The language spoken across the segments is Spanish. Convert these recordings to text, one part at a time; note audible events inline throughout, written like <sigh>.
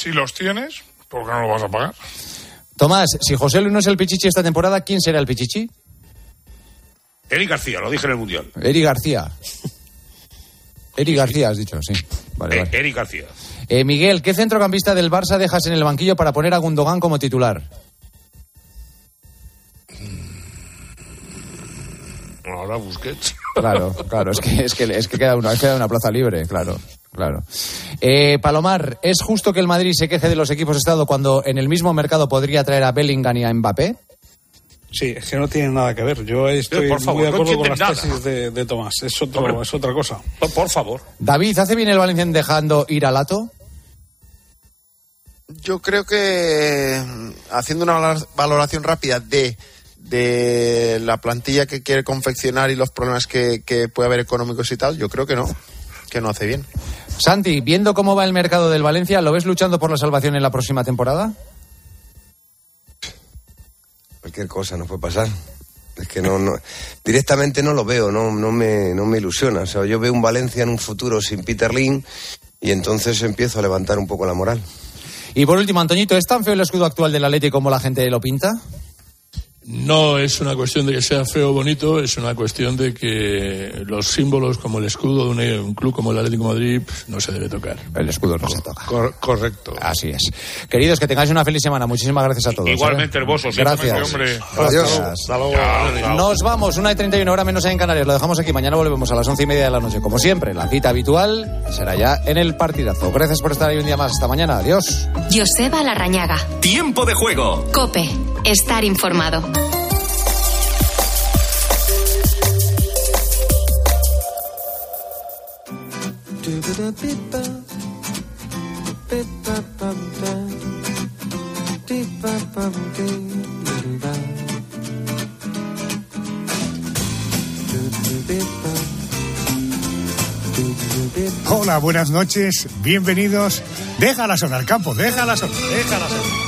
Si los tienes, ¿por qué no lo vas a pagar? Tomás, si José Luis no es el Pichichi esta temporada, ¿quién será el Pichichi? Eric García, lo dije en el Mundial. Eri García. Eri García, has dicho, sí. Vale, Eh, vale. Eric García. Eh, Miguel, ¿qué centrocampista del Barça dejas en el banquillo para poner a Gundogan como titular? Ahora Busquets. Claro, claro, es que, es que, es que queda, una, queda una plaza libre, claro, claro. Eh, Palomar, ¿es justo que el Madrid se queje de los equipos Estado cuando en el mismo mercado podría traer a Bellingham y a Mbappé? Sí, es que no tiene nada que ver. Yo estoy por favor, muy de no acuerdo con las nada. tesis de, de Tomás. Es, otro, Hombre. es otra cosa. Por, por favor. David, ¿hace bien el Valencia en dejando ir a Lato? Yo creo que haciendo una valor- valoración rápida de, de la plantilla que quiere confeccionar y los problemas que, que puede haber económicos y tal, yo creo que no, que no hace bien. Santi, viendo cómo va el mercado del Valencia, ¿lo ves luchando por la salvación en la próxima temporada? Cualquier cosa nos puede pasar. Es que no, no directamente no lo veo, no, no, me, no me ilusiona. O sea, yo veo un Valencia en un futuro sin Peter Lim y entonces empiezo a levantar un poco la moral. Y por último, Antoñito, ¿es tan feo el escudo actual del Atleti como la gente lo pinta? No es una cuestión de que sea feo o bonito, es una cuestión de que los símbolos como el escudo de un, un club como el Atlético de Madrid no se debe tocar. El escudo no se toca. Cor- correcto. Así es. Queridos, que tengáis una feliz semana. Muchísimas gracias a todos. Igualmente, ¿eh? hermoso. Gracias. Hombre. Adiós. Gracias. Chao, chao. Nos vamos, una y 31 hora menos en Canarias. Lo dejamos aquí. Mañana volvemos a las once y media de la noche. Como siempre, la cita habitual será ya en el partidazo. Gracias por estar ahí un día más. Hasta mañana. Adiós. Joseba Larrañaga. Tiempo de juego. Cope. Estar informado. Hola, buenas noches, bienvenidos. Déjala sonar, campo, déjala sonar, déjala sonar.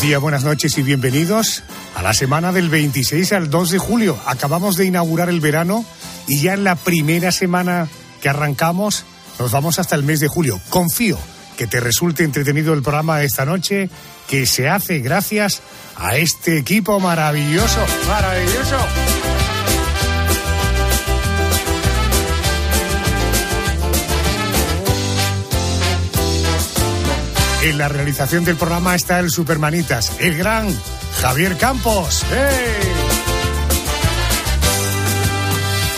Decía buenas noches y bienvenidos a la semana del 26 al 2 de julio. Acabamos de inaugurar el verano y ya en la primera semana que arrancamos nos vamos hasta el mes de julio. Confío que te resulte entretenido el programa de esta noche que se hace gracias a este equipo maravilloso, maravilloso. En la realización del programa está el Supermanitas, el gran Javier Campos. ¡Hey!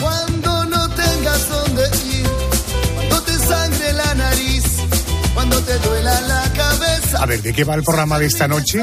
Cuando no tengas dónde ir, cuando te sangre la nariz, cuando te duela la cabeza. A ver, ¿de qué va el programa de esta noche?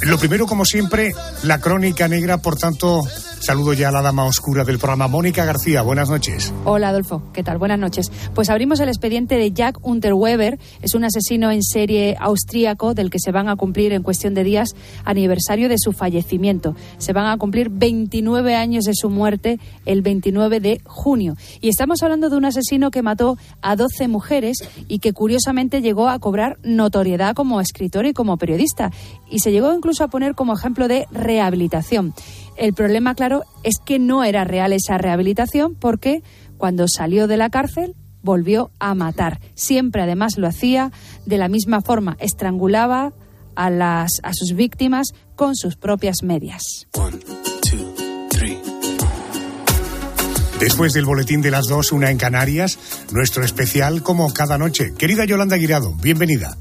Lo primero, como siempre, la crónica negra, por tanto, saludo ya a la dama oscura del programa, Mónica García. Buenas noches. Hola Adolfo, ¿qué tal? Buenas noches. Pues abrimos el expediente de Jack Unterweber, es un asesino en serie austríaco del que se van a cumplir en cuestión de días aniversario de su fallecimiento. Se van a cumplir 29 años de su muerte el 29 de junio. Y estamos hablando de un asesino que mató a 12 mujeres y que curiosamente llegó a cobrar notoriedad como escritor y como periodista. Y se llegó incluso a poner como ejemplo de rehabilitación. El problema, claro, es que no era real esa rehabilitación porque cuando salió de la cárcel volvió a matar. Siempre, además, lo hacía de la misma forma. Estrangulaba a, las, a sus víctimas con sus propias medias. Después del boletín de las dos, una en Canarias, nuestro especial como cada noche. Querida Yolanda Guirado, bienvenida.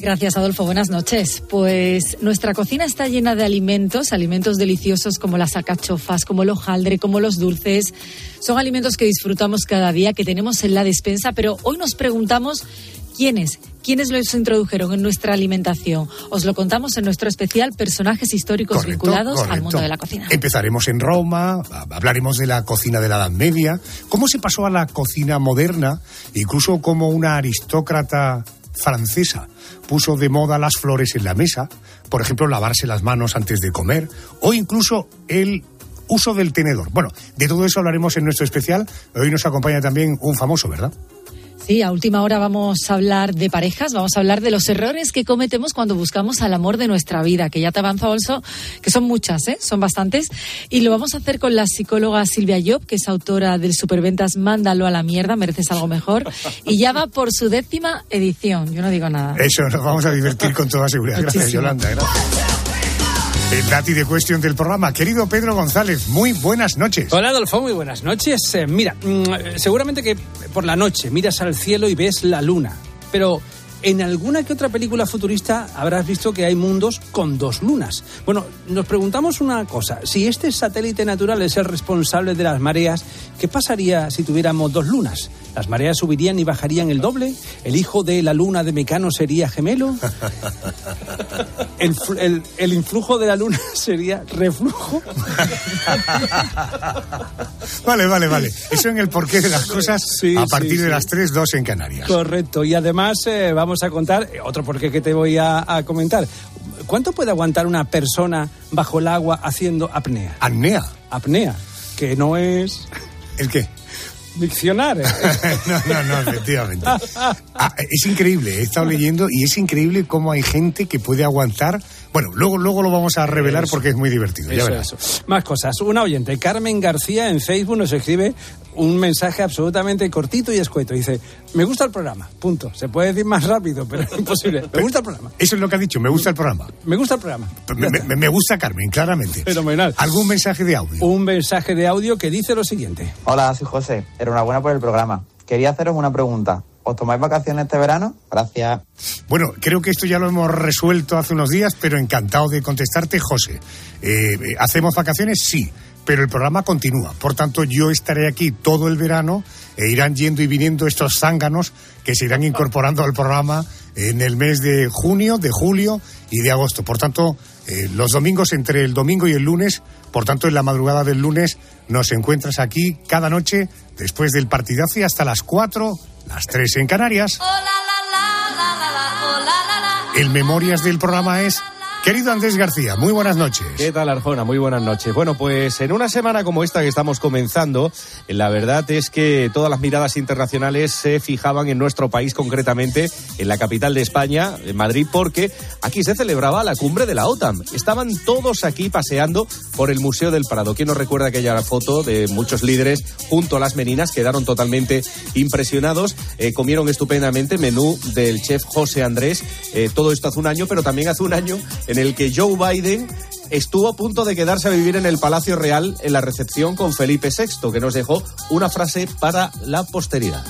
Gracias, Adolfo. Buenas noches. Pues nuestra cocina está llena de alimentos, alimentos deliciosos como las alcachofas, como el hojaldre, como los dulces. Son alimentos que disfrutamos cada día, que tenemos en la despensa, pero hoy nos preguntamos quiénes, quiénes los introdujeron en nuestra alimentación. Os lo contamos en nuestro especial Personajes históricos Correcto, vinculados al mundo de la cocina. Empezaremos en Roma, hab- hablaremos de la cocina de la Edad Media, cómo se pasó a la cocina moderna, incluso cómo una aristócrata francesa puso de moda las flores en la mesa, por ejemplo, lavarse las manos antes de comer, o incluso el uso del tenedor. Bueno, de todo eso hablaremos en nuestro especial. Hoy nos acompaña también un famoso, ¿verdad? Sí, a última hora vamos a hablar de parejas, vamos a hablar de los errores que cometemos cuando buscamos al amor de nuestra vida, que ya te avanza Olso, que son muchas, ¿eh? son bastantes, y lo vamos a hacer con la psicóloga Silvia Job, que es autora del Superventas Mándalo a la mierda, mereces algo mejor, y ya va por su décima edición, yo no digo nada. Eso nos vamos a divertir con toda seguridad. Gracias. Yolanda. Gracias. El dati de cuestión del programa. Querido Pedro González, muy buenas noches. Hola Adolfo, muy buenas noches. Eh, mira, mm, seguramente que por la noche miras al cielo y ves la luna, pero en alguna que otra película futurista habrás visto que hay mundos con dos lunas. Bueno, nos preguntamos una cosa, si este satélite natural es el responsable de las mareas, ¿qué pasaría si tuviéramos dos lunas? ¿Las mareas subirían y bajarían el doble? ¿El hijo de la luna de Mecano sería gemelo? ¿El, fl- el- el influjo de la luna <laughs> sería reflujo? Vale, vale, vale. Eso en el porqué de las cosas Sí, a sí, partir de las 3, 2 en Canarias. Correcto, y además eh, vamos a contar, eh, otro porqué que te voy a, a comentar. ¿Cuánto puede aguantar una persona bajo el agua haciendo apnea? Apnea. Apnea, que no es ¿El qué? Diccionar. eh. <laughs> no, no, no, efectivamente. Ah, es increíble, he estado leyendo y es increíble cómo hay gente que puede aguantar. Bueno, luego, luego lo vamos a revelar Eso. porque es muy divertido. ya Eso, verás. eso. Más cosas. Una oyente, Carmen García, en Facebook nos escribe un mensaje absolutamente cortito y escueto. Dice, me gusta el programa, punto. Se puede decir más rápido, pero es imposible. Me gusta el programa. Eso es lo que ha dicho, me gusta el programa. Me gusta el programa. Me, me- me gusta Carmen, claramente. Fenomenal. ¿Algún mensaje de audio? Un mensaje de audio que dice lo siguiente. Hola, soy José. Enhorabuena por el programa. Quería haceros una pregunta. ¿Os tomáis vacaciones este verano? Gracias. Bueno, creo que esto ya lo hemos resuelto hace unos días, pero encantado de contestarte, José. Eh, eh, ¿Hacemos vacaciones? Sí, pero el programa continúa. Por tanto, yo estaré aquí todo el verano e irán yendo y viniendo estos zánganos que se irán incorporando al programa en el mes de junio, de julio y de agosto. Por tanto, eh, los domingos entre el domingo y el lunes, por tanto, en la madrugada del lunes nos encuentras aquí cada noche después del partidazo y hasta las 4, las 3 en Canarias. El Memorias del programa es Querido Andrés García, muy buenas noches. ¿Qué tal, Arjona? Muy buenas noches. Bueno, pues en una semana como esta que estamos comenzando, la verdad es que todas las miradas internacionales se fijaban en nuestro país, concretamente en la capital de España, en Madrid, porque aquí se celebraba la cumbre de la OTAN. Estaban todos aquí paseando por el Museo del Prado. ¿Quién nos recuerda aquella foto de muchos líderes junto a las meninas? Quedaron totalmente impresionados, eh, comieron estupendamente menú del chef José Andrés. Eh, todo esto hace un año, pero también hace un año en el que Joe Biden estuvo a punto de quedarse a vivir en el Palacio Real en la recepción con Felipe VI, que nos dejó una frase para la posteridad.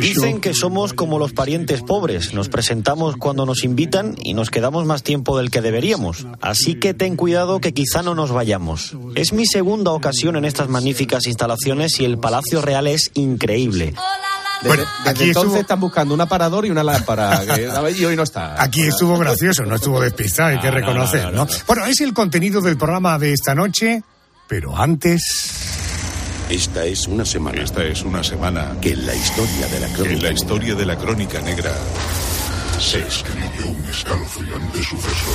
Dicen que somos como los parientes pobres, nos presentamos cuando nos invitan y nos quedamos más tiempo del que deberíamos. Así que ten cuidado que quizá no nos vayamos. Es mi segunda ocasión en estas magníficas instalaciones y el Palacio Real es increíble. Desde, desde aquí entonces estuvo- están buscando un aparador y una lámpara, que- <laughs> y hoy no está. Aquí estuvo gracioso, no estuvo despistado, hay que No, no, reconocer, no, ¿no? no, no. Bueno, es el contenido del programa de esta noche, pero antes... Esta es una semana. Esta es una semana que en la historia de la crónica. en la historia de la crónica negra se escribió un escalofriante suceso.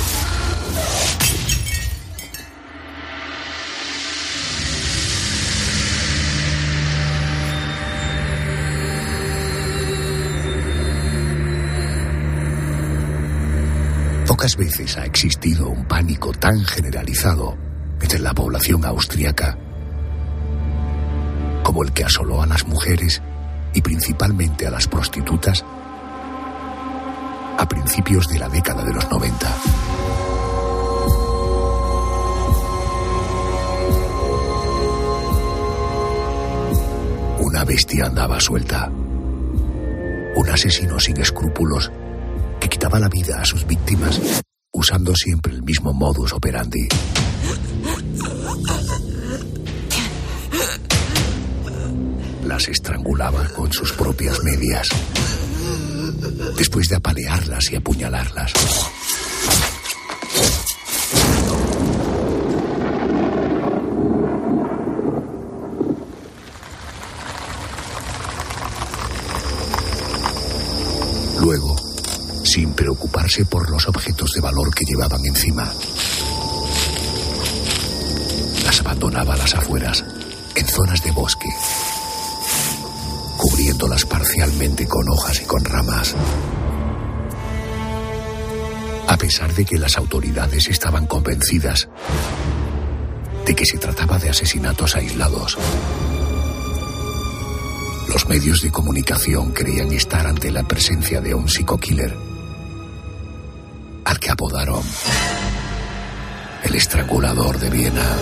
Pocas veces ha existido un pánico tan generalizado entre la población austriaca como el que asoló a las mujeres y principalmente a las prostitutas a principios de la década de los 90. Una bestia andaba suelta. Un asesino sin escrúpulos que quitaba la vida a sus víctimas usando siempre el mismo modus operandi. Las estrangulaba con sus propias medias, después de apalearlas y apuñalarlas. Luego, sin preocuparse por los objetos de valor que llevaban encima, las abandonaba a las afueras, en zonas de bosque. Cubriéndolas parcialmente con hojas y con ramas. A pesar de que las autoridades estaban convencidas de que se trataba de asesinatos aislados, los medios de comunicación creían estar ante la presencia de un psico-killer que apodaron el estrangulador de Viena.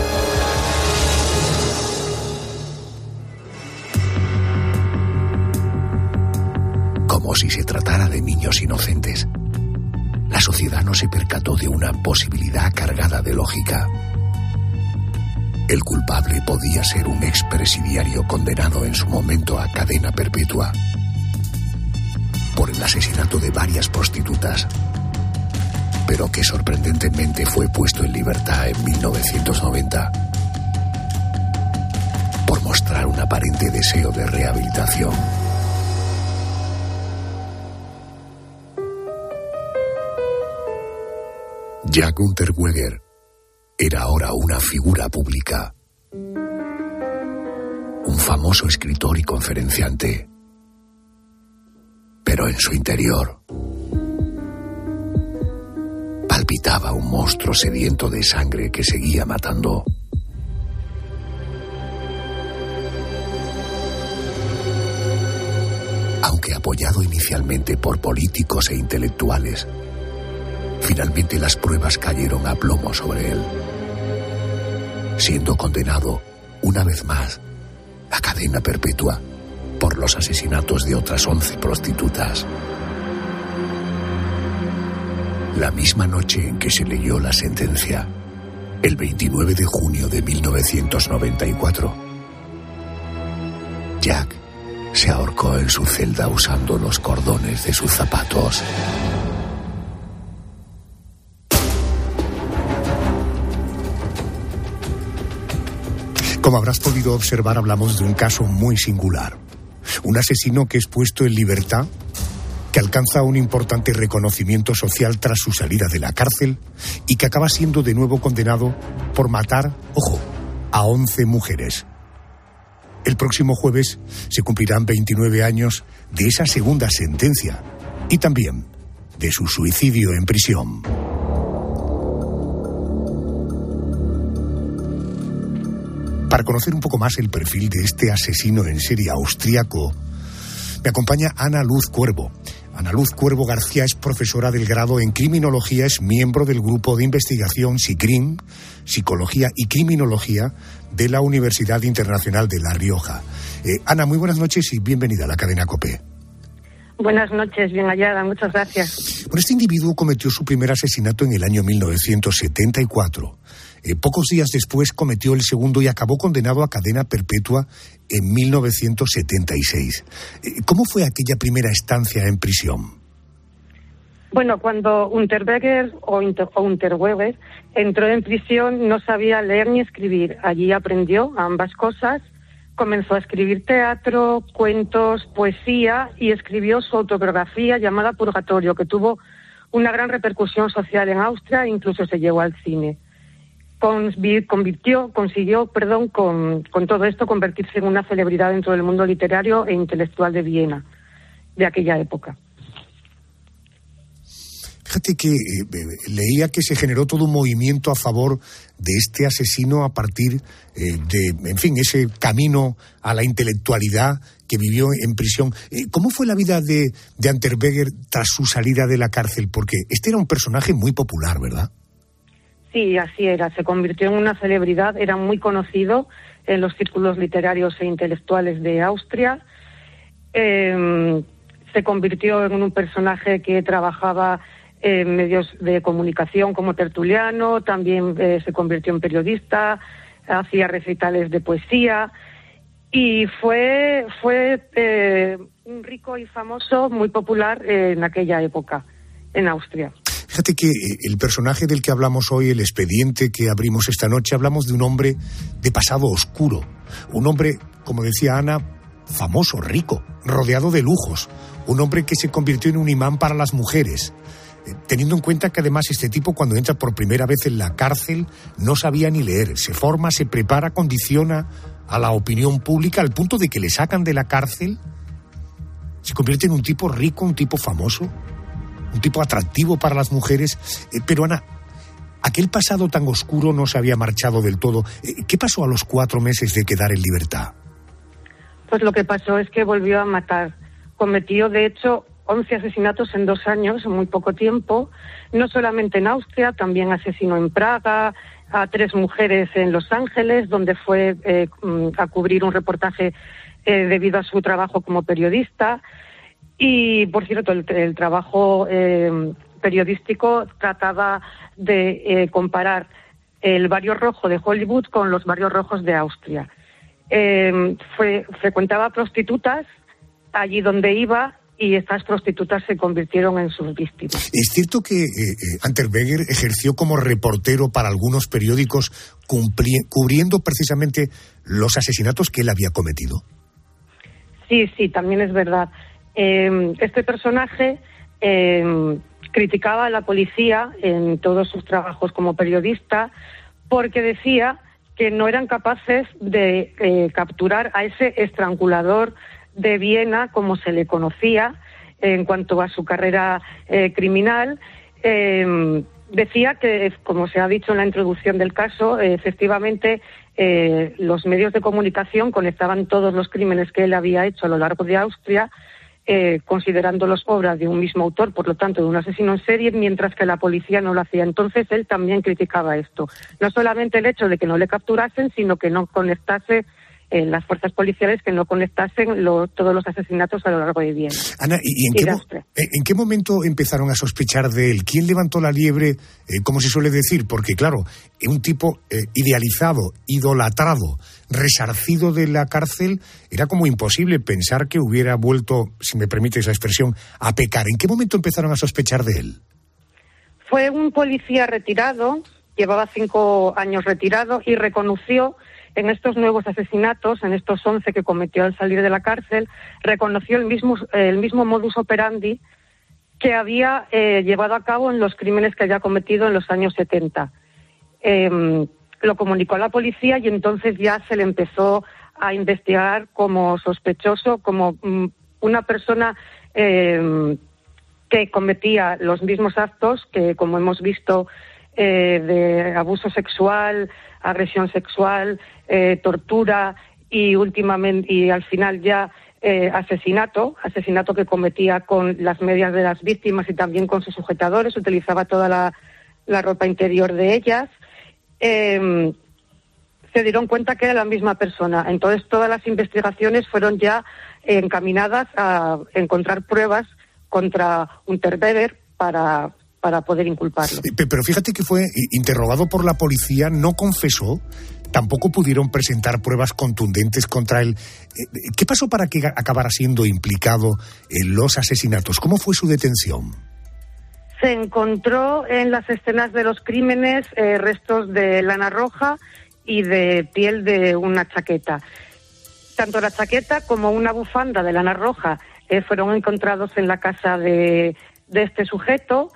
Como si se tratara de niños inocentes, la sociedad no se percató de una posibilidad cargada de lógica. El culpable podía ser un expresidiario condenado en su momento a cadena perpetua por el asesinato de varias prostitutas, pero que sorprendentemente fue puesto en libertad en 1990 por mostrar un aparente deseo de rehabilitación. Jack Unterweger era ahora una figura pública, un famoso escritor y conferenciante, pero en su interior un monstruo sediento de sangre que seguía matando. Aunque apoyado inicialmente por políticos e intelectuales, finalmente las pruebas cayeron a plomo sobre él, siendo condenado una vez más a cadena perpetua por los asesinatos de otras once prostitutas. La misma noche en que se leyó la sentencia, el 29 de junio de 1994, Jack se ahorcó en su celda usando los cordones de sus zapatos. Como habrás podido observar, hablamos de un caso muy singular. Un asesino que es puesto en libertad, que alcanza un importante reconocimiento social tras su salida de la cárcel y que acaba siendo de nuevo condenado por matar, ojo, a 11 mujeres. El próximo jueves se cumplirán 29 años de esa segunda sentencia y también de su suicidio en prisión. Para conocer un poco más el perfil de este asesino en serie austríaco, me acompaña Ana Luz Cuervo. Ana Luz Cuervo García es profesora del grado en criminología, es miembro del grupo de investigación SICRIM, Psicología y Criminología de la Universidad Internacional de La Rioja. Eh, Ana, muy buenas noches y bienvenida a la cadena COPE. Buenas noches, bien hallada, muchas gracias. Bueno, este individuo cometió su primer asesinato en el año 1974. Eh, pocos días después cometió el segundo y acabó condenado a cadena perpetua en 1976. Eh, ¿Cómo fue aquella primera estancia en prisión? Bueno, cuando Unterberger o, Unterweger entró en prisión no sabía leer ni escribir. Allí aprendió ambas cosas. Comenzó a escribir teatro, cuentos, poesía y escribió su autobiografía llamada Purgatorio, que tuvo una gran repercusión social en Austria e incluso se llevó al cine convirtió, consiguió, perdón, con, con, todo esto convertirse en una celebridad dentro del mundo literario e intelectual de Viena de aquella época. Fíjate que eh, leía que se generó todo un movimiento a favor de este asesino a partir eh, de, en fin, ese camino a la intelectualidad que vivió en prisión. Eh, ¿Cómo fue la vida de, de tras su salida de la cárcel? Porque este era un personaje muy popular, ¿verdad? Sí, así era. Se convirtió en una celebridad, era muy conocido en los círculos literarios e intelectuales de Austria. Eh, se convirtió en un personaje que trabajaba en medios de comunicación como tertuliano, también eh, se convirtió en periodista, hacía recitales de poesía y fue, fue eh, un rico y famoso, muy popular en aquella época en Austria. Fíjate que eh, el personaje del que hablamos hoy, el expediente que abrimos esta noche, hablamos de un hombre de pasado oscuro. Un hombre, como decía Ana, famoso, rico, rodeado de lujos. Un hombre que se convirtió en un imán para las mujeres. Eh, teniendo en cuenta que además este tipo cuando entra por primera vez en la cárcel no sabía ni leer, se forma, se prepara, condiciona a la opinión pública al punto de que le sacan de la cárcel Se convierte en un tipo rico, un tipo famoso, un tipo atractivo para las mujeres. Eh, pero Ana, aquel pasado tan oscuro no se había marchado del todo. Eh, ¿Qué pasó a los cuatro meses de quedar en libertad? Pues lo que pasó es que volvió a matar. Cometió, de hecho, 11 asesinatos en dos años, en muy poco tiempo, no solamente en Austria, también asesinó en Praga, a tres mujeres en Los Ángeles, donde fue eh, mm, a cubrir un reportaje debido a su trabajo como periodista. Y, por cierto, el, el trabajo eh, periodístico trataba de eh, comparar el barrio rojo de Hollywood con los barrios rojos de Austria. Eh, fue, frecuentaba prostitutas allí donde iba y estas prostitutas se convirtieron en sus víctimas. Es cierto que eh, eh, Anterberger ejerció como reportero para algunos periódicos cubriendo precisamente los asesinatos que él había cometido. Sí, sí, también es verdad. Eh, este personaje eh, criticaba a la policía en todos sus trabajos como periodista porque decía que no eran capaces de eh, capturar a ese estrangulador de Viena, como se le conocía en cuanto a su carrera eh, criminal. Eh, decía que, como se ha dicho en la introducción del caso, efectivamente eh, los medios de comunicación conectaban todos los crímenes que él había hecho a lo largo de Austria, eh, considerándolos obras de un mismo autor, por lo tanto de un asesino en serie, mientras que la policía no lo hacía. Entonces él también criticaba esto. No solamente el hecho de que no le capturasen, sino que no conectase eh, las fuerzas policiales que no conectasen lo- todos los asesinatos a lo largo de Viena. Ana, ¿y, en, Y qué, eh, en qué momento empezaron a sospechar de él? ¿Quién levantó la liebre, eh, como se suele decir? Porque, claro, un tipo eh, idealizado, idolatrado, resarcido de la cárcel, era como imposible pensar que hubiera vuelto, si me permite esa expresión, a pecar. ¿En qué momento empezaron a sospechar de él? Fue un policía retirado, llevaba cinco años retirado y reconoció en estos nuevos asesinatos, en estos 11 que cometió al salir de la cárcel, reconoció el mismo, el mismo modus operandi que había eh, llevado a cabo en los crímenes que había cometido en los años 70. Eh, lo comunicó a la policía y entonces ya se le empezó a investigar como sospechoso, como mm, una persona eh, que cometía los mismos actos que, como hemos visto, eh, de abuso sexual, agresión sexual, eh, tortura y últimamente y al final ya eh, asesinato, asesinato que cometía con las medias de las víctimas y también con sus sujetadores, utilizaba toda la, ropa interior de ellas. Eh, se dieron cuenta que era la misma persona. Entonces todas las investigaciones fueron ya encaminadas a encontrar pruebas contra Unterberger para, para poder inculparlo. Pe- Pero fíjate que fue interrogado por la policía, no confesó, tampoco pudieron presentar pruebas contundentes contra él. Eh, ¿Qué pasó para que acabara siendo implicado en los asesinatos? ¿Cómo fue su detención? Se encontró en las escenas de los crímenes eh, restos de lana roja y de piel de una chaqueta. Tanto la chaqueta como una bufanda de lana roja eh, fueron encontrados en la casa de, de este sujeto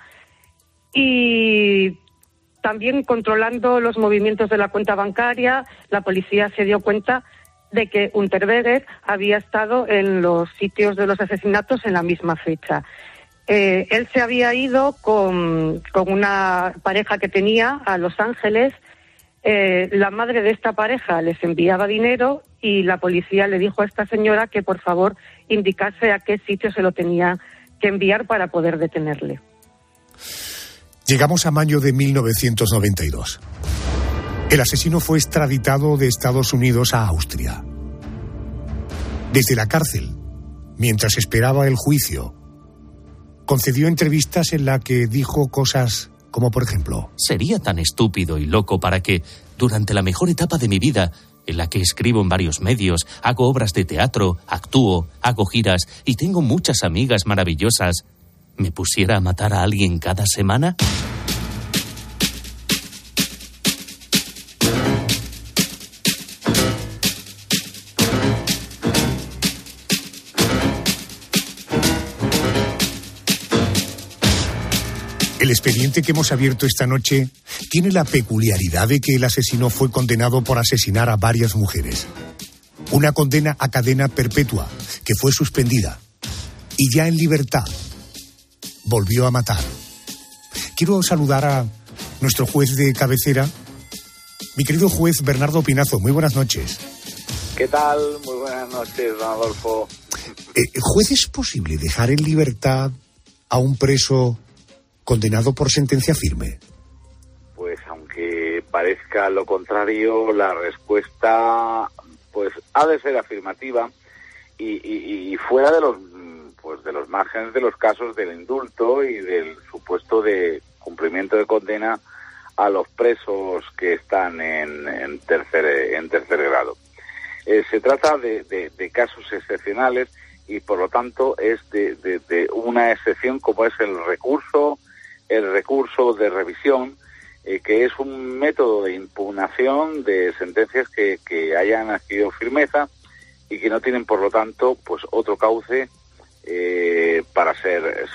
y también controlando los movimientos de la cuenta bancaria, la policía se dio cuenta de que Unterberger había estado en los sitios de los asesinatos en la misma fecha. Eh, él se había ido con, con una pareja que tenía a Los Ángeles. Eh, la madre de esta pareja les enviaba dinero y la policía le dijo a esta señora que por favor indicase a qué sitio se lo tenía que enviar para poder detenerle. Llegamos a mayo de 1992. El asesino fue extraditado de Estados Unidos a Austria. Desde la cárcel, mientras esperaba el juicio, concedió entrevistas en la que dijo cosas como por ejemplo, Sería tan estúpido y loco para que, durante la mejor etapa de mi vida, en la que escribo en varios medios, hago obras de teatro, actúo, hago giras y tengo muchas amigas maravillosas, me pusiera a matar a alguien cada semana? el expediente que hemos abierto esta noche tiene la peculiaridad de que el asesino fue condenado por asesinar a varias mujeres. Una condena a cadena perpetua que fue suspendida. y ya en libertad volvió a matar. Quiero saludar a nuestro juez de cabecera, mi querido juez Bernardo Pinazo. Muy buenas noches. ¿Qué tal? Muy buenas noches, don Adolfo. Eh, ¿Juez es posible dejar en libertad a un preso condenado por sentencia firme? Pues aunque parezca lo contrario, la respuesta pues ha de ser afirmativa y, y- y fuera de los pues de los márgenes de los casos del indulto y del supuesto de cumplimiento de condena a los presos que están en, en tercer en tercer grado. Eh, se trata de, de- casos excepcionales y por lo tanto es de, de- de una excepción como es el recurso, el recurso de revisión, eh, que es un método de impugnación de sentencias que, que hayan adquirido firmeza y que no tienen por lo tanto pues otro cauce eh, para ser,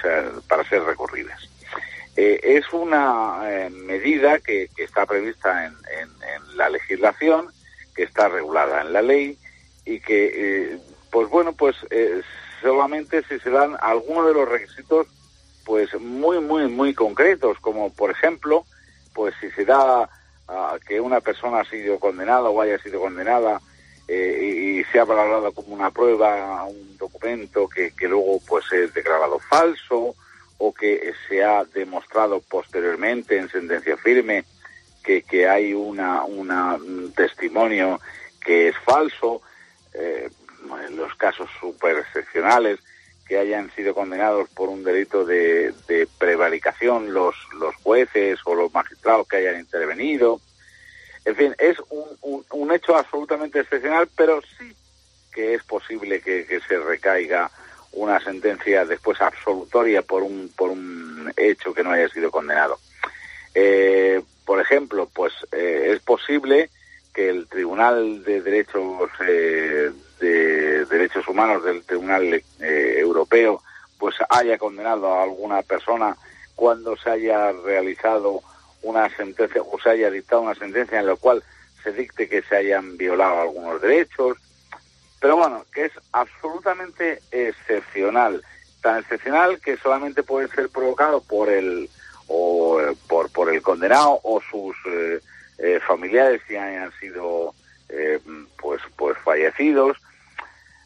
para ser recurridas. Eh, es una eh, medida que, que está prevista en, en- en la legislación, que está regulada en la ley y que, eh, pues bueno, pues solamente si se dan algunos de los requisitos, pues muy, muy, muy concretos, como por ejemplo, pues si se da ah, que una persona ha sido condenada o haya sido condenada eh, y, se ha valorado como una prueba un documento que, que luego pues es declarado falso o que se ha demostrado posteriormente en sentencia firme que, que hay una, un testimonio que es falso, eh, los casos súper excepcionales que hayan sido condenados por un delito de, de prevaricación los, los jueces o los magistrados que hayan intervenido. En fin, es un, un, hecho absolutamente excepcional, pero sí que es posible que, que se recaiga una sentencia después absolutoria por un, por un hecho que no haya sido condenado. Eh, por ejemplo, pues eh, es posible que el Tribunal de Derechos eh, de Derechos Humanos del Tribunal eh, Europeo pues haya condenado a alguna persona cuando se haya realizado una sentencia o se haya dictado una sentencia en la cual se dicte que se hayan violado algunos derechos. Pero bueno, que es absolutamente excepcional, tan excepcional que solamente puede ser provocado por el o por por el condenado o sus eh, eh, familiares si hayan sido eh, pues pues fallecidos.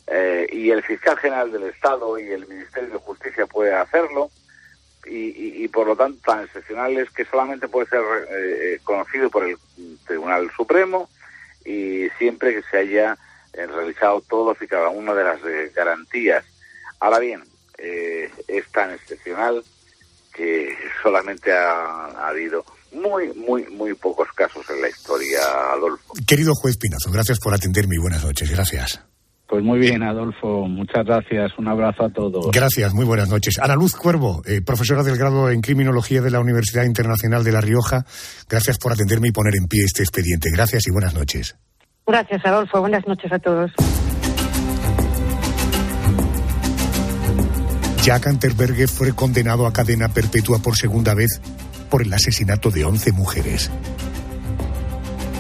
Eh, y el fiscal general del Estado y el Ministerio de Justicia puede hacerlo y, y- y por lo tanto tan excepcional es que solamente puede ser eh, conocido por el Tribunal Supremo y siempre que se haya eh, realizado todos y cada una de las eh, garantías. Ahora bien, eh, es tan excepcional que solamente ha, ha habido muy, muy, muy pocos casos en la historia, Adolfo. Querido juez Pinazo, gracias por atenderme y buenas noches. Gracias. Pues muy bien, Adolfo. Muchas gracias. Un abrazo a todos. Gracias, muy buenas noches. Ana Luz Cuervo, eh, profesora del grado en Criminología de la Universidad Internacional de La Rioja, gracias por atenderme y poner en pie este expediente. Gracias y buenas noches. Gracias, Adolfo. Buenas noches a todos. Jack Anterberge fue condenado a cadena perpetua por segunda vez por el asesinato de 11 mujeres.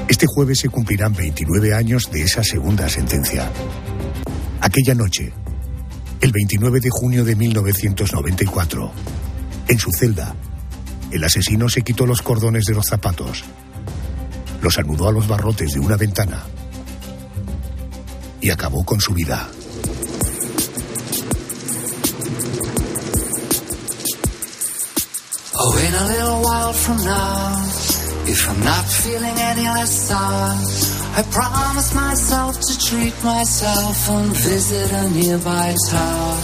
Este jueves se cumplirán 29 años de esa segunda sentencia. Aquella noche, el 29 de junio de 1994, en su celda, el asesino se quitó los cordones de los zapatos, los anudó a los barrotes de una ventana y acabó con su vida. Oh, in a little while from now, if I'm not I promise myself to treat myself and visit a nearby tower.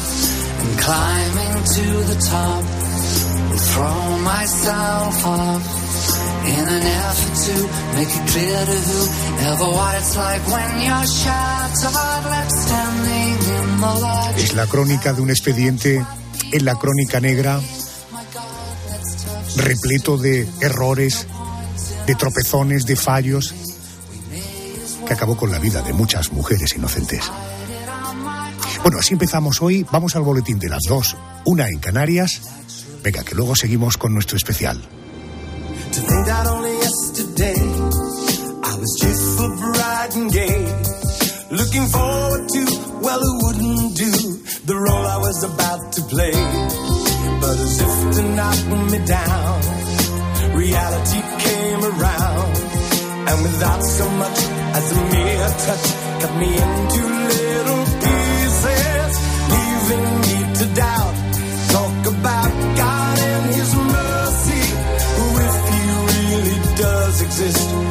And climbing to the top, will throw myself up in an effort to make it clear to whoever what it's like when you're shattered, left standing in the light. Es la crónica de un expediente en la crónica negra, repleto de errores, de tropezones, de fallos, que acabó con la vida de muchas mujeres inocentes. Bueno, así empezamos hoy. Vamos al boletín de las dos, una en Canarias. Venga, que luego seguimos con nuestro especial. But as if to knock me down, reality came around, and without so much as a mere touch cut me into little pieces, leaving me to doubt. Talk about God and His mercy, if He really does exist.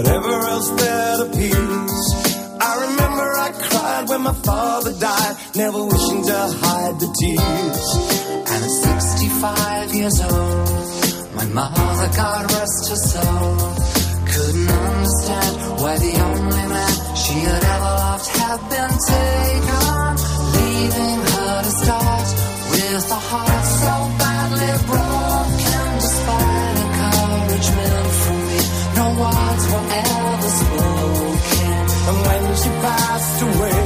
whatever else that appears. I remember I cried when my father died, never wishing to hide the tears. And at 65 years old, my mother, God rest her soul, couldn't understand why the only man she had ever loved had been taken, leaving her to start with a heart. ever spoken. And when she passed away,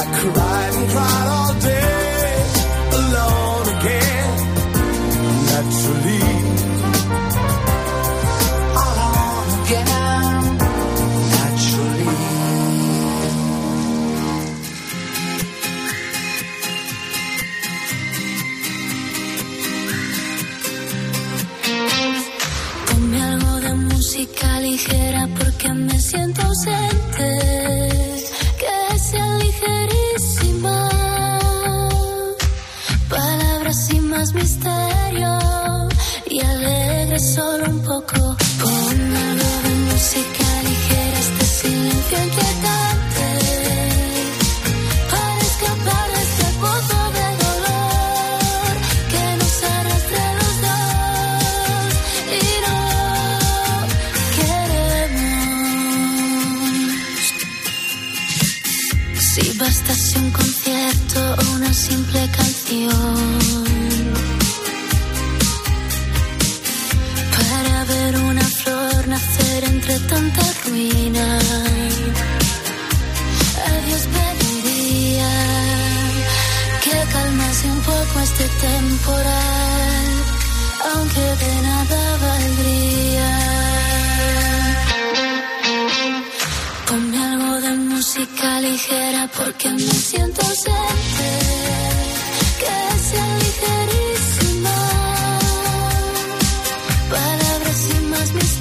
I cried and cried all day. entre tanta ruina. A Dios pediría que calmase un poco este temporal, aunque de nada valdría. Ponme algo de música ligera porque me siento ausente, que sea ligerísima. Palabras y más mis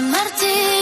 se.